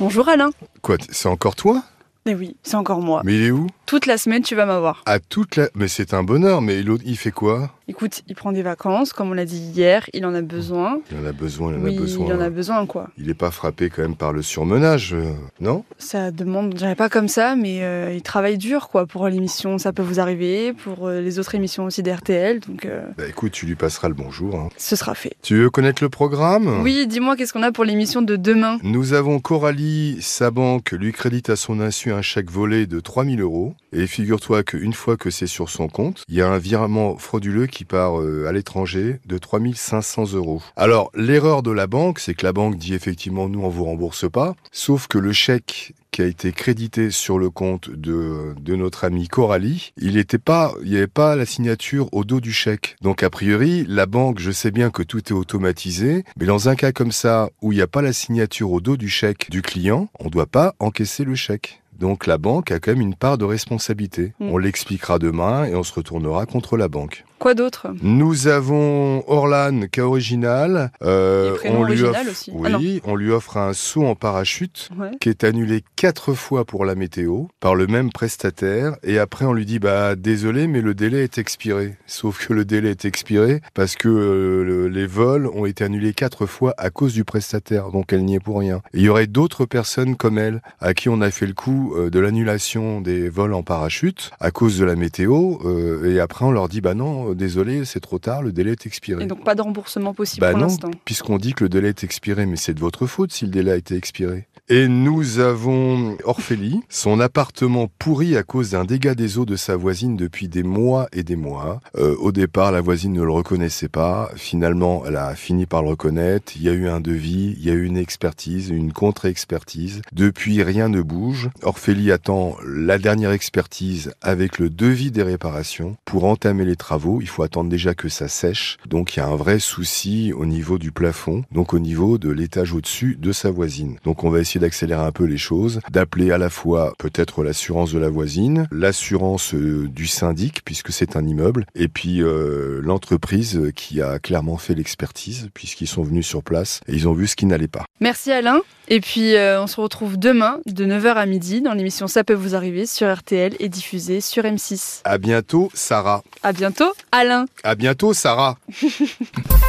Bonjour Alain. Quoi, c'est encore toi? Eh oui, c'est encore moi. Mais il est où? Toute la semaine, tu vas m'avoir. À toute la... Mais c'est un bonheur, mais l'autre, il fait quoi? Écoute, il prend des vacances, comme on l'a dit hier, il en a besoin. Il en a besoin, il en Oui, a besoin. il en a besoin, quoi. Il est pas frappé quand même par le surmenage, euh, non? Ça demande, je dirais pas comme ça, mais euh, il travaille dur, quoi, pour l'émission Ça peut vous arriver, pour euh, les autres émissions aussi d'RTL, donc Bah écoute, tu lui passeras le bonjour. hein. ce sera fait. Tu veux connaître le programme? Oui, dis-moi, qu'est-ce qu'on a pour l'émission de demain? Nous avons Coralie, sa banque lui crédite à son insu un chèque volé de 3000 euros. Et figure-toi qu'une fois que c'est sur son compte, il y a un virement frauduleux qui part euh, à l'étranger de 3500 euros. Alors, l'erreur de la banque, c'est que la banque dit effectivement, nous, on vous rembourse pas. Sauf que le chèque qui a été crédité sur le compte de, notre amie Coralie, il était pas, il n'y avait pas la signature au dos du chèque. Donc a priori, la banque, je sais bien que tout est automatisé, mais dans un cas comme ça où il n'y a pas la signature au dos du chèque du client, on ne doit pas encaisser le chèque. Donc la banque a quand même une part de responsabilité. Mm. On l'expliquera demain et on se retournera contre la banque. Quoi d'autre? Nous avons Orlan, cas original. Euh, on lui original offre, aussi. Ah oui, on lui offre un saut en parachute Ouais. qui est annulé quatre fois pour la météo par le même prestataire et après on lui dit bah désolé mais le délai est expiré sauf que le délai est expiré parce que euh, le- les vols ont été annulés quatre fois à cause du prestataire donc elle n'y est pour rien il y aurait d'autres personnes comme elle à qui on a fait le coup euh, de l'annulation des vols en parachute à cause de la météo euh, et après on leur dit bah non euh, désolé c'est trop tard le délai est expiré Et donc pas de remboursement possible bah pour l'instant. puisqu'on dit que le délai est expiré, mais c'est de votre faute si le délai a été expiré. Et nous avons Orphélie, son appartement pourri à cause d'un dégât des eaux de sa voisine depuis des mois et des mois. Euh, au départ, la voisine ne le reconnaissait pas. Finalement, elle a fini par le reconnaître. Il y a eu un devis, il y a eu une expertise, une contre-expertise. Depuis, rien ne bouge. Orphélie attend la dernière expertise avec le devis des réparations. Pour entamer les travaux, il faut attendre déjà que ça sèche. Donc, il y a un vrai souci au niveau du plafond, donc au niveau de l'étage au-dessus de sa voisine. Donc, on va essayer d'accélérer un peu les choses, d'appeler à la fois peut-être l'assurance de la voisine, l'assurance euh, du syndic, puisque c'est un immeuble, et puis euh, l'entreprise qui a clairement fait l'expertise, puisqu'ils sont venus sur place et ils ont vu ce qui n'allait pas. Merci Alain. Et puis euh, on se retrouve demain de 9h à midi dans l'émission Ça peut vous arriver sur RTL et diffusée sur M6. À bientôt, Sarah. À bientôt, Alain. À bientôt, Sarah.